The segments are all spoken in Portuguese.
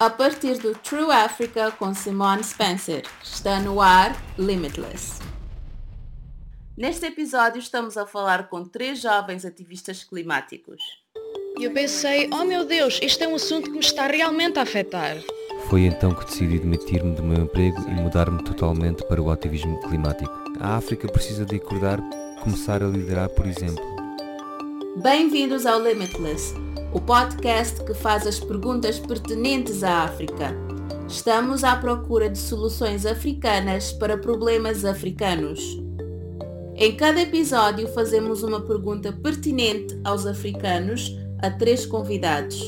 a partir do True Africa com Simone Spencer. Está no ar Limitless. Neste episódio estamos a falar com três jovens ativistas climáticos. E eu pensei, oh meu Deus, este é um assunto que me está realmente a afetar. Foi então que decidi demitir-me do meu emprego e mudar-me totalmente para o ativismo climático. A África precisa de acordar, começar a liderar, por exemplo. Bem-vindos ao Limitless, o podcast que faz as perguntas pertinentes à África. Estamos à procura de soluções africanas para problemas africanos. Em cada episódio fazemos uma pergunta pertinente aos africanos a três convidados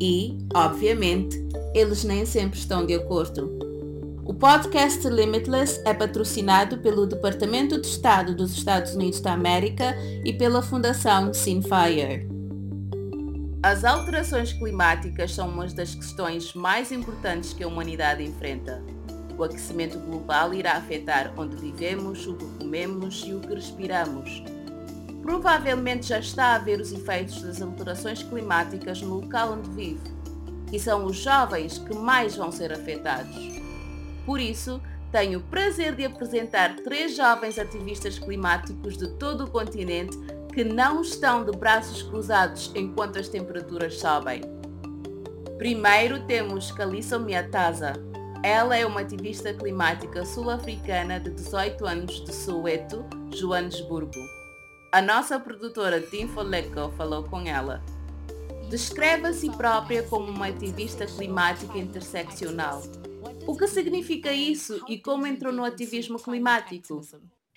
e, obviamente, eles nem sempre estão de acordo. O podcast Limitless é patrocinado pelo Departamento de Estado dos Estados Unidos da América e pela Fundação Sinfire. As alterações climáticas são uma das questões mais importantes que a humanidade enfrenta. O aquecimento global irá afetar onde vivemos, o que comemos e o que respiramos. Provavelmente já está a ver os efeitos das alterações climáticas no local onde vive, e são os jovens que mais vão ser afetados. Por isso, tenho o prazer de apresentar três jovens ativistas climáticos de todo o continente que não estão de braços cruzados enquanto as temperaturas sobem. Primeiro temos Kalissa Miataza. Ela é uma ativista climática sul-africana de 18 anos de Soweto, Joanesburgo. A nossa produtora Tim Foleco falou com ela. Descreve a si própria como uma ativista climática interseccional. O que significa isso e como entrou no ativismo climático?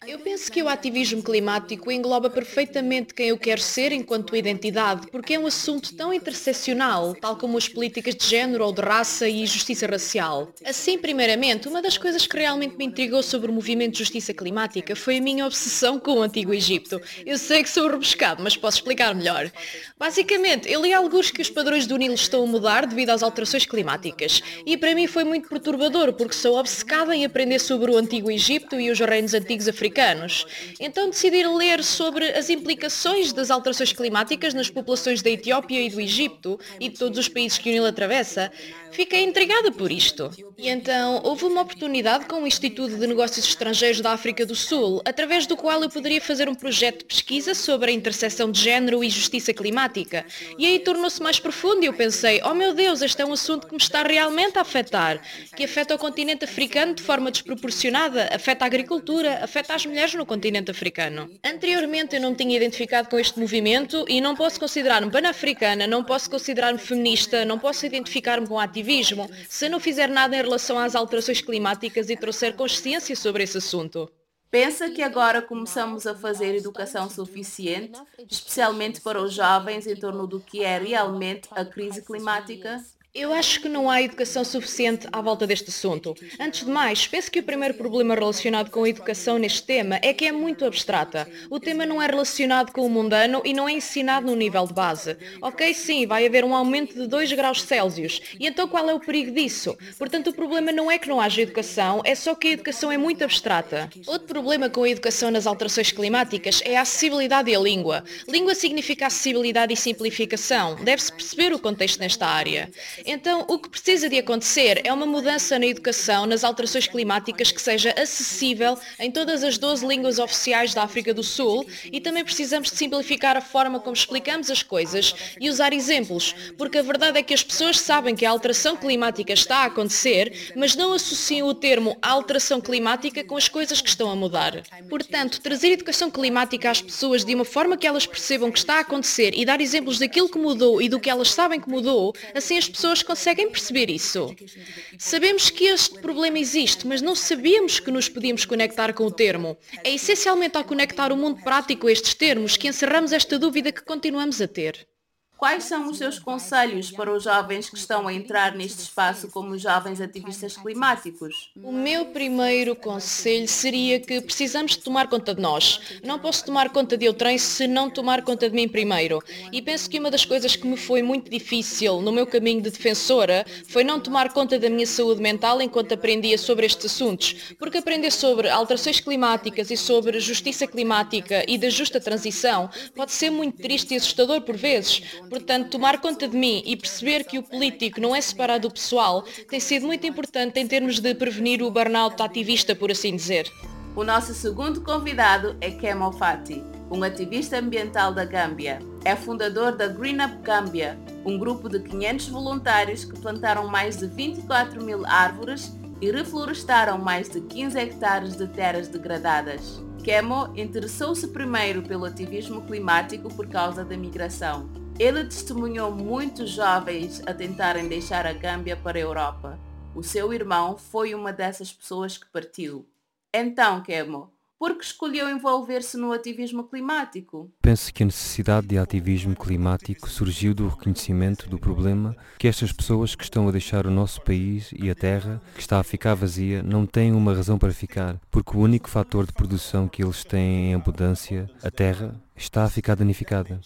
Eu penso que o ativismo climático engloba perfeitamente quem eu quero ser enquanto identidade, porque é um assunto tão interseccional, tal como as políticas de género ou de raça e justiça racial. Assim, primeiramente, uma das coisas que realmente me intrigou sobre o movimento de justiça climática foi a minha obsessão com o Antigo Egito. Eu sei que sou rebuscado, mas posso explicar melhor. Basicamente, eu li alguns que os padrões do Nilo estão a mudar devido às alterações climáticas, e para mim foi muito perturbador, porque sou obcecada em aprender sobre o Antigo Egito e os reinos antigos africanos africanos. Então decidi ler sobre as implicações das alterações climáticas nas populações da Etiópia e do Egito e de todos os países que o Nilo atravessa. Fiquei intrigada por isto. E então houve uma oportunidade com o Instituto de Negócios Estrangeiros da África do Sul, através do qual eu poderia fazer um projeto de pesquisa sobre a interseção de género e justiça climática. E aí tornou-se mais profundo e eu pensei, oh meu Deus, este é um assunto que me está realmente a afetar, que afeta o continente africano de forma desproporcionada, afeta a agricultura, afeta as mulheres no continente africano. Anteriormente eu não me tinha identificado com este movimento e não posso considerar-me pan-africana, não posso considerar-me feminista, não posso identificar-me com ativismo se não fizer nada em relação às alterações climáticas e trouxer consciência sobre esse assunto. Pensa que agora começamos a fazer educação suficiente, especialmente para os jovens, em torno do que é realmente a crise climática? Eu acho que não há educação suficiente à volta deste assunto. Antes de mais, penso que o primeiro problema relacionado com a educação neste tema é que é muito abstrata. O tema não é relacionado com o mundano e não é ensinado no nível de base. Ok, sim, vai haver um aumento de 2 graus Celsius. E então qual é o perigo disso? Portanto, o problema não é que não haja educação, é só que a educação é muito abstrata. Outro problema com a educação nas alterações climáticas é a acessibilidade a língua. Língua significa acessibilidade e simplificação. Deve-se perceber o contexto nesta área. Então, o que precisa de acontecer é uma mudança na educação, nas alterações climáticas, que seja acessível em todas as 12 línguas oficiais da África do Sul e também precisamos de simplificar a forma como explicamos as coisas e usar exemplos, porque a verdade é que as pessoas sabem que a alteração climática está a acontecer, mas não associam o termo alteração climática com as coisas que estão a mudar. Portanto, trazer educação climática às pessoas de uma forma que elas percebam que está a acontecer e dar exemplos daquilo que mudou e do que elas sabem que mudou, assim as pessoas pessoas conseguem perceber isso. Sabemos que este problema existe, mas não sabíamos que nos podíamos conectar com o termo. É essencialmente ao conectar o mundo prático a estes termos que encerramos esta dúvida que continuamos a ter. Quais são os seus conselhos para os jovens que estão a entrar neste espaço como jovens ativistas climáticos? O meu primeiro conselho seria que precisamos de tomar conta de nós. Não posso tomar conta de outrem se não tomar conta de mim primeiro. E penso que uma das coisas que me foi muito difícil no meu caminho de defensora foi não tomar conta da minha saúde mental enquanto aprendia sobre estes assuntos. Porque aprender sobre alterações climáticas e sobre justiça climática e da justa transição pode ser muito triste e assustador por vezes Portanto, tomar conta de mim e perceber que o político não é separado do pessoal tem sido muito importante em termos de prevenir o burnout ativista, por assim dizer. O nosso segundo convidado é Kemal Fati, um ativista ambiental da Gâmbia. É fundador da Green Up Gâmbia, um grupo de 500 voluntários que plantaram mais de 24 mil árvores e reflorestaram mais de 15 hectares de terras degradadas. Kemo interessou-se primeiro pelo ativismo climático por causa da migração. Ele testemunhou muitos jovens a tentarem deixar a Gâmbia para a Europa. O seu irmão foi uma dessas pessoas que partiu. Então, Kemo, por que escolheu envolver-se no ativismo climático? Penso que a necessidade de ativismo climático surgiu do reconhecimento do problema que estas pessoas que estão a deixar o nosso país e a terra, que está a ficar vazia, não têm uma razão para ficar, porque o único fator de produção que eles têm em abundância, a terra, está a ficar danificada.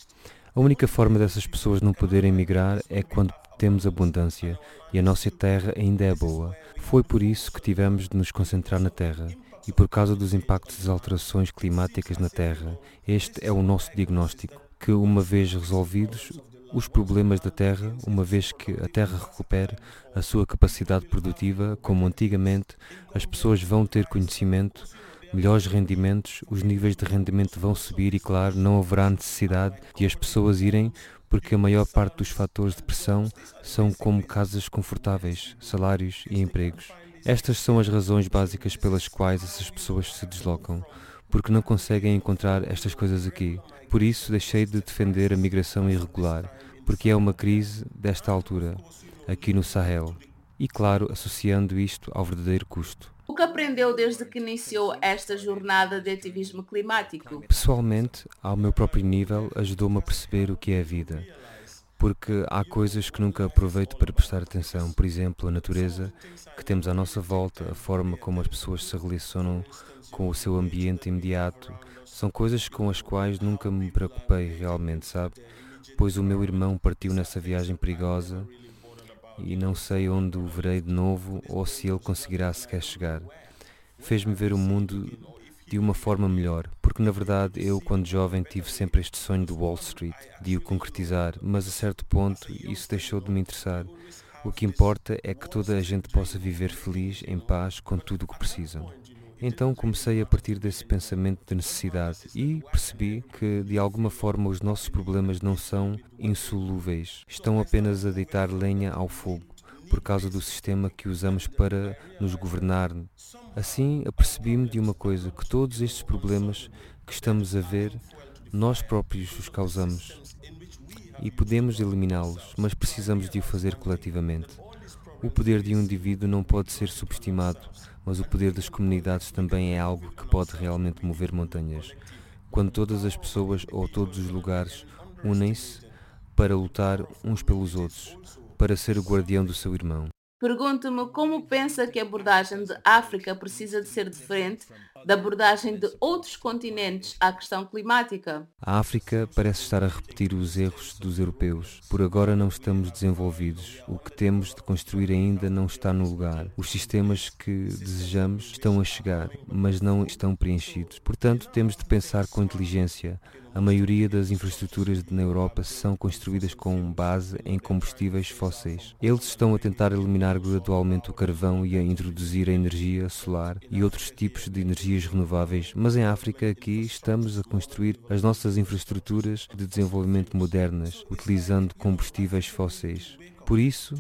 A única forma dessas pessoas não poderem migrar é quando temos abundância e a nossa terra ainda é boa. Foi por isso que tivemos de nos concentrar na terra e por causa dos impactos das alterações climáticas na Terra. Este é o nosso diagnóstico, que uma vez resolvidos os problemas da Terra, uma vez que a Terra recupere a sua capacidade produtiva, como antigamente, as pessoas vão ter conhecimento, melhores rendimentos, os níveis de rendimento vão subir e, claro, não haverá necessidade de as pessoas irem porque a maior parte dos fatores de pressão são como casas confortáveis, salários e empregos. Estas são as razões básicas pelas quais essas pessoas se deslocam, porque não conseguem encontrar estas coisas aqui. Por isso deixei de defender a migração irregular, porque é uma crise desta altura, aqui no Sahel. E claro, associando isto ao verdadeiro custo. O que aprendeu desde que iniciou esta jornada de ativismo climático? Pessoalmente, ao meu próprio nível, ajudou-me a perceber o que é a vida porque há coisas que nunca aproveito para prestar atenção. Por exemplo, a natureza que temos à nossa volta, a forma como as pessoas se relacionam com o seu ambiente imediato, são coisas com as quais nunca me preocupei realmente, sabe? Pois o meu irmão partiu nessa viagem perigosa e não sei onde o verei de novo ou se ele conseguirá sequer chegar. Fez-me ver o mundo de uma forma melhor, porque na verdade eu, quando jovem, tive sempre este sonho de Wall Street, de o concretizar, mas a certo ponto isso deixou de me interessar. O que importa é que toda a gente possa viver feliz, em paz, com tudo o que precisam. Então comecei a partir desse pensamento de necessidade e percebi que de alguma forma os nossos problemas não são insolúveis, estão apenas a deitar lenha ao fogo por causa do sistema que usamos para nos governar. Assim, apercebi-me de uma coisa, que todos estes problemas que estamos a ver, nós próprios os causamos. E podemos eliminá-los, mas precisamos de o fazer coletivamente. O poder de um indivíduo não pode ser subestimado, mas o poder das comunidades também é algo que pode realmente mover montanhas. Quando todas as pessoas ou todos os lugares unem-se para lutar uns pelos outros, para ser o guardião do seu irmão. Pergunto-me como pensa que a abordagem de África precisa de ser diferente da abordagem de outros continentes à questão climática. A África parece estar a repetir os erros dos europeus. Por agora não estamos desenvolvidos. O que temos de construir ainda não está no lugar. Os sistemas que desejamos estão a chegar, mas não estão preenchidos. Portanto, temos de pensar com inteligência a maioria das infraestruturas na Europa são construídas com base em combustíveis fósseis. Eles estão a tentar eliminar gradualmente o carvão e a introduzir a energia solar e outros tipos de energias renováveis, mas em África aqui estamos a construir as nossas infraestruturas de desenvolvimento modernas, utilizando combustíveis fósseis. Por isso,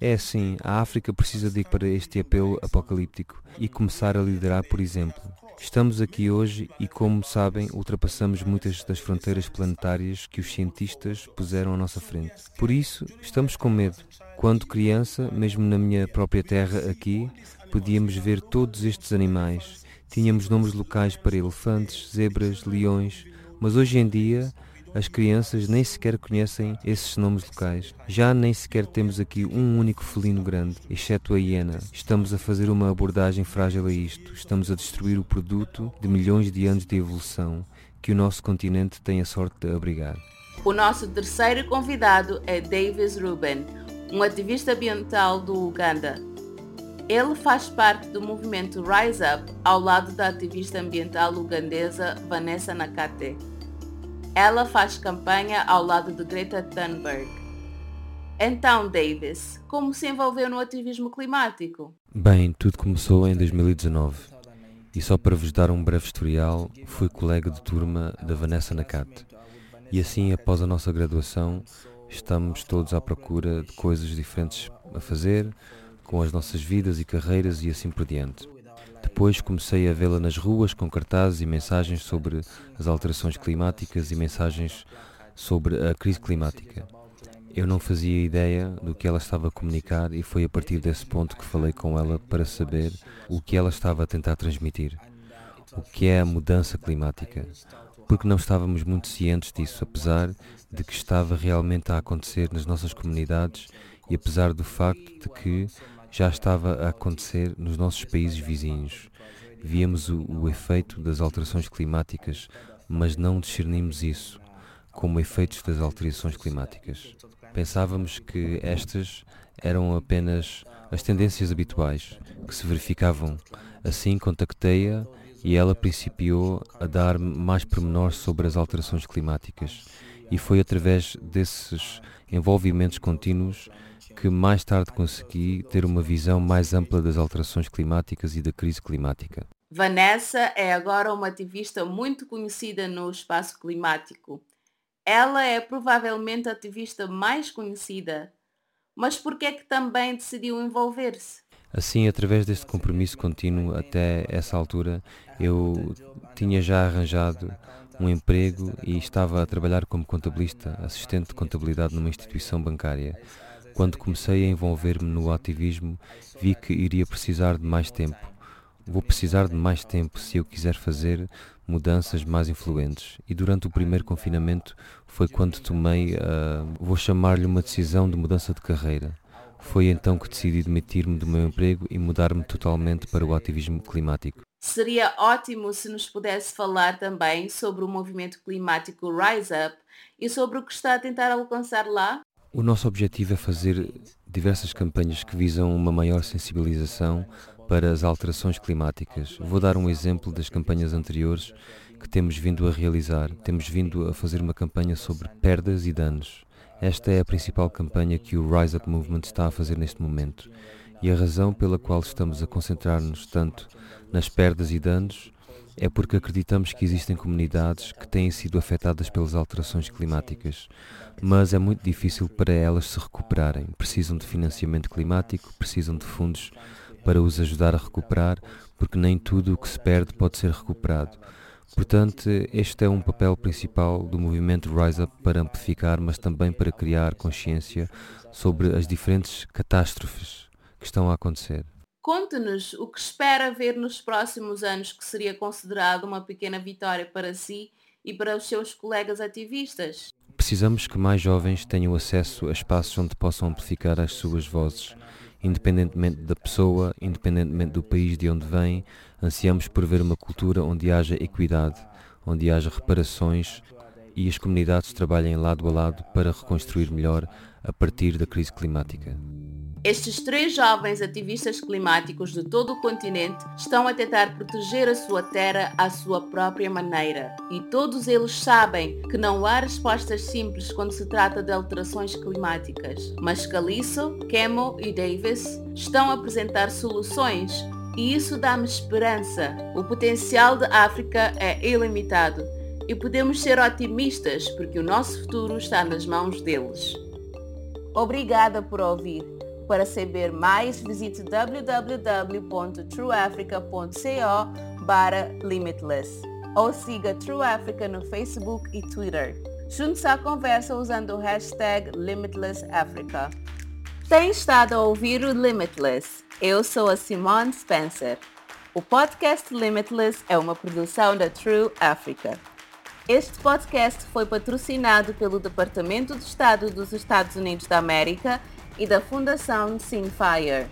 é assim, a África precisa de ir para este apelo apocalíptico e começar a liderar, por exemplo. Estamos aqui hoje e, como sabem, ultrapassamos muitas das fronteiras planetárias que os cientistas puseram à nossa frente. Por isso, estamos com medo. Quando criança, mesmo na minha própria terra aqui, podíamos ver todos estes animais. Tínhamos nomes locais para elefantes, zebras, leões, mas hoje em dia as crianças nem sequer conhecem esses nomes locais. Já nem sequer temos aqui um único felino grande, exceto a hiena. Estamos a fazer uma abordagem frágil a isto. Estamos a destruir o produto de milhões de anos de evolução que o nosso continente tem a sorte de abrigar. O nosso terceiro convidado é Davis Ruben, um ativista ambiental do Uganda. Ele faz parte do movimento Rise Up ao lado da ativista ambiental ugandesa Vanessa Nakate. Ela faz campanha ao lado de Greta Thunberg. Então, Davis, como se envolveu no ativismo climático? Bem, tudo começou em 2019. E só para vos dar um breve historial, fui colega de turma da Vanessa Nakate. E assim, após a nossa graduação, estamos todos à procura de coisas diferentes a fazer, com as nossas vidas e carreiras e assim por diante. Depois comecei a vê-la nas ruas com cartazes e mensagens sobre as alterações climáticas e mensagens sobre a crise climática. Eu não fazia ideia do que ela estava a comunicar e foi a partir desse ponto que falei com ela para saber o que ela estava a tentar transmitir. O que é a mudança climática? Porque não estávamos muito cientes disso, apesar de que estava realmente a acontecer nas nossas comunidades e apesar do facto de que já estava a acontecer nos nossos países vizinhos. Víamos o, o efeito das alterações climáticas, mas não discernimos isso como efeitos das alterações climáticas. Pensávamos que estas eram apenas as tendências habituais que se verificavam. Assim contactei-a e ela principiou a dar mais pormenores sobre as alterações climáticas. E foi através desses envolvimentos contínuos que mais tarde consegui ter uma visão mais ampla das alterações climáticas e da crise climática. Vanessa é agora uma ativista muito conhecida no espaço climático. Ela é provavelmente a ativista mais conhecida. Mas por que é que também decidiu envolver-se? Assim, através deste compromisso contínuo até essa altura, eu tinha já arranjado um emprego e estava a trabalhar como contabilista, assistente de contabilidade numa instituição bancária. Quando comecei a envolver-me no ativismo, vi que iria precisar de mais tempo. Vou precisar de mais tempo se eu quiser fazer mudanças mais influentes. E durante o primeiro confinamento foi quando tomei, uh, vou chamar-lhe uma decisão de mudança de carreira. Foi então que decidi demitir-me do meu emprego e mudar-me totalmente para o ativismo climático. Seria ótimo se nos pudesse falar também sobre o movimento climático Rise Up e sobre o que está a tentar alcançar lá. O nosso objetivo é fazer diversas campanhas que visam uma maior sensibilização para as alterações climáticas. Vou dar um exemplo das campanhas anteriores que temos vindo a realizar. Temos vindo a fazer uma campanha sobre perdas e danos. Esta é a principal campanha que o Rise Up Movement está a fazer neste momento. E a razão pela qual estamos a concentrar-nos tanto nas perdas e danos é porque acreditamos que existem comunidades que têm sido afetadas pelas alterações climáticas, mas é muito difícil para elas se recuperarem. Precisam de financiamento climático, precisam de fundos para os ajudar a recuperar, porque nem tudo o que se perde pode ser recuperado. Portanto, este é um papel principal do movimento Rise Up para amplificar, mas também para criar consciência sobre as diferentes catástrofes que estão a acontecer. Conte-nos o que espera ver nos próximos anos que seria considerado uma pequena vitória para si e para os seus colegas ativistas. Precisamos que mais jovens tenham acesso a espaços onde possam amplificar as suas vozes. Independentemente da pessoa, independentemente do país de onde vem, ansiamos por ver uma cultura onde haja equidade, onde haja reparações e as comunidades trabalhem lado a lado para reconstruir melhor a partir da crise climática. Estes três jovens ativistas climáticos de todo o continente estão a tentar proteger a sua terra à sua própria maneira. E todos eles sabem que não há respostas simples quando se trata de alterações climáticas. Mas Caliço, Kemo e Davis estão a apresentar soluções e isso dá-me esperança. O potencial da África é ilimitado e podemos ser otimistas porque o nosso futuro está nas mãos deles. Obrigada por ouvir. Para saber mais, visite www.trueafrica.co barra limitless ou siga True Africa no Facebook e Twitter. Junte-se à conversa usando o hashtag LimitlessAfrica. Tem estado a ouvir o Limitless. Eu sou a Simone Spencer. O podcast Limitless é uma produção da True Africa. Este podcast foi patrocinado pelo Departamento de Estado dos Estados Unidos da América e da Fundação Sinfire.